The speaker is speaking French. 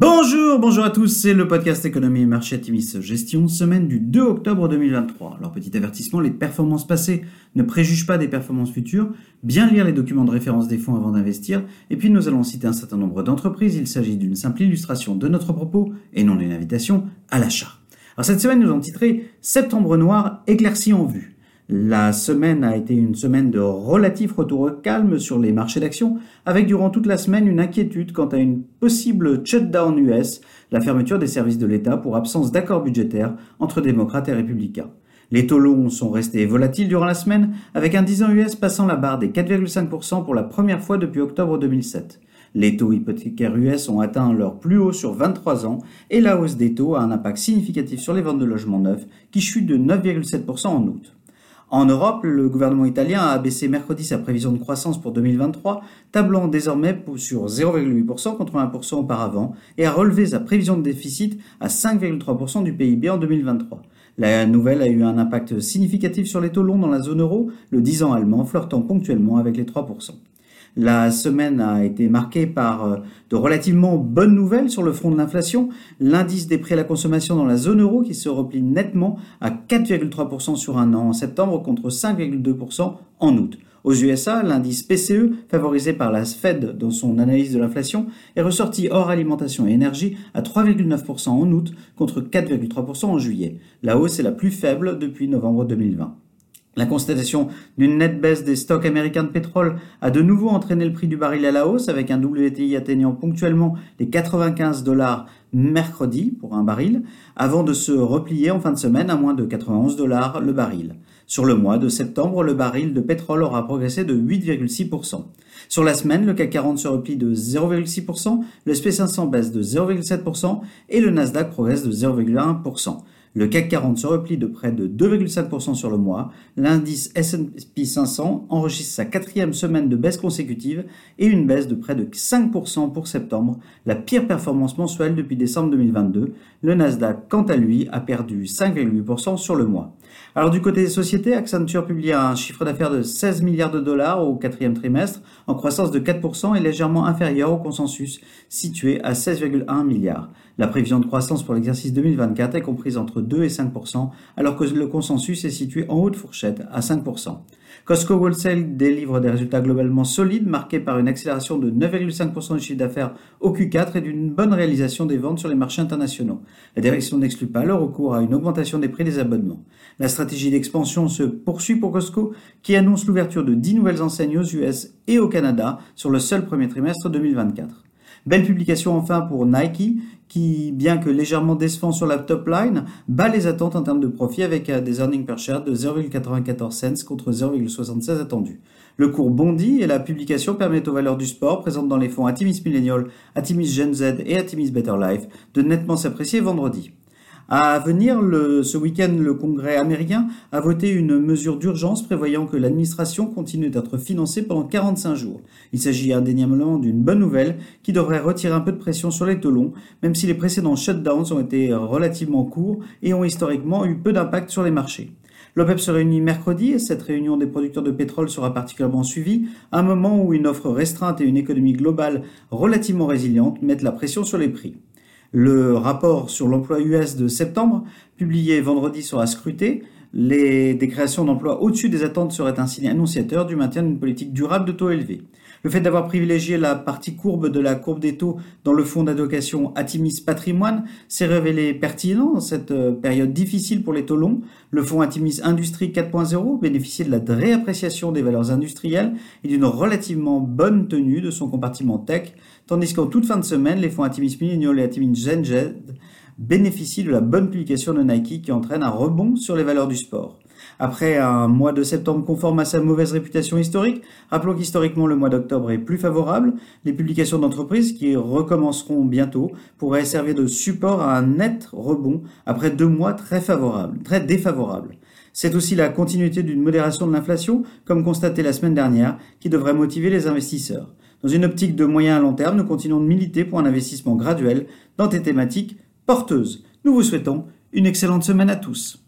Bonjour, bonjour à tous, c'est le podcast Économie et Marché Atimis Gestion, semaine du 2 octobre 2023. Alors petit avertissement, les performances passées ne préjugent pas des performances futures, bien lire les documents de référence des fonds avant d'investir, et puis nous allons citer un certain nombre d'entreprises, il s'agit d'une simple illustration de notre propos et non d'une invitation à l'achat. Alors cette semaine nous avons titré Septembre noir éclairci en vue. La semaine a été une semaine de relatif retour calme sur les marchés d'actions, avec durant toute la semaine une inquiétude quant à une possible shutdown US, la fermeture des services de l'État pour absence d'accord budgétaire entre démocrates et républicains. Les taux longs sont restés volatiles durant la semaine, avec un 10 ans US passant la barre des 4,5% pour la première fois depuis octobre 2007. Les taux hypothécaires US ont atteint leur plus haut sur 23 ans et la hausse des taux a un impact significatif sur les ventes de logements neufs qui chutent de 9,7% en août. En Europe, le gouvernement italien a abaissé mercredi sa prévision de croissance pour 2023, tablant désormais sur 0,8% contre 1% auparavant, et a relevé sa prévision de déficit à 5,3% du PIB en 2023. La nouvelle a eu un impact significatif sur les taux longs dans la zone euro, le 10 ans allemand flirtant ponctuellement avec les 3%. La semaine a été marquée par euh, de relativement bonnes nouvelles sur le front de l'inflation. L'indice des prix à la consommation dans la zone euro qui se replie nettement à 4,3% sur un an en septembre contre 5,2% en août. Aux USA, l'indice PCE, favorisé par la Fed dans son analyse de l'inflation, est ressorti hors alimentation et énergie à 3,9% en août contre 4,3% en juillet. La hausse est la plus faible depuis novembre 2020. La constatation d'une nette baisse des stocks américains de pétrole a de nouveau entraîné le prix du baril à la hausse, avec un WTI atteignant ponctuellement les 95 dollars mercredi pour un baril, avant de se replier en fin de semaine à moins de 91 dollars le baril. Sur le mois de septembre, le baril de pétrole aura progressé de 8,6%. Sur la semaine, le CAC 40 se replie de 0,6%, le SP500 baisse de 0,7% et le Nasdaq progresse de 0,1%. Le CAC 40 se replie de près de 2,5% sur le mois. L'indice S&P 500 enregistre sa quatrième semaine de baisse consécutive et une baisse de près de 5% pour septembre, la pire performance mensuelle depuis décembre 2022. Le Nasdaq, quant à lui, a perdu 5,8% sur le mois. Alors du côté des sociétés, Accenture publie un chiffre d'affaires de 16 milliards de dollars au quatrième trimestre, en croissance de 4% et légèrement inférieur au consensus, situé à 16,1 milliards. La prévision de croissance pour l'exercice 2024 est comprise entre 2 et 5% alors que le consensus est situé en haute fourchette à 5% Costco Wholesale délivre des résultats globalement solides, marqués par une accélération de 9,5% du chiffre d'affaires au Q4 et d'une bonne réalisation des ventes sur les marchés internationaux. La direction n'exclut pas le recours à une augmentation des prix des abonnements. La stratégie d'expansion se poursuit pour Costco, qui annonce l'ouverture de 10 nouvelles enseignes aux US et au Canada sur le seul premier trimestre 2024. Belle publication enfin pour Nike, qui, bien que légèrement décevant sur la top line, bat les attentes en termes de profit avec euh, des earnings per share de 0,94 cents contre 0,76 attendus. Le cours bondit et la publication permet aux valeurs du sport présentes dans les fonds Atimis Millennial, Atimis Gen Z et Atimis Better Life de nettement s'apprécier vendredi. À venir, ce week-end, le Congrès américain a voté une mesure d'urgence prévoyant que l'administration continue d'être financée pendant 45 jours. Il s'agit indéniablement d'une bonne nouvelle qui devrait retirer un peu de pression sur les taux longs, même si les précédents shutdowns ont été relativement courts et ont historiquement eu peu d'impact sur les marchés. L'OPEP se réunit mercredi et cette réunion des producteurs de pétrole sera particulièrement suivie à un moment où une offre restreinte et une économie globale relativement résiliente mettent la pression sur les prix. Le rapport sur l'emploi US de septembre, publié vendredi, sera scruté. Les, des créations d'emplois au-dessus des attentes seraient un signe annonciateur du maintien d'une politique durable de taux élevés. Le fait d'avoir privilégié la partie courbe de la courbe des taux dans le fonds d'allocation Atimis Patrimoine s'est révélé pertinent dans cette euh, période difficile pour les taux longs. Le fonds Atimis Industrie 4.0 bénéficiait de la réappréciation des valeurs industrielles et d'une relativement bonne tenue de son compartiment tech, tandis qu'en toute fin de semaine, les fonds Atimis Millennial et Atimis Gen bénéficient de la bonne publication de Nike qui entraîne un rebond sur les valeurs du sport. Après un mois de septembre conforme à sa mauvaise réputation historique, rappelons qu'historiquement le mois d'octobre est plus favorable. Les publications d'entreprises qui recommenceront bientôt pourraient servir de support à un net rebond après deux mois très favorables, très défavorables. C'est aussi la continuité d'une modération de l'inflation, comme constaté la semaine dernière, qui devrait motiver les investisseurs. Dans une optique de moyen à long terme, nous continuons de militer pour un investissement graduel dans des thématiques porteuses. Nous vous souhaitons une excellente semaine à tous.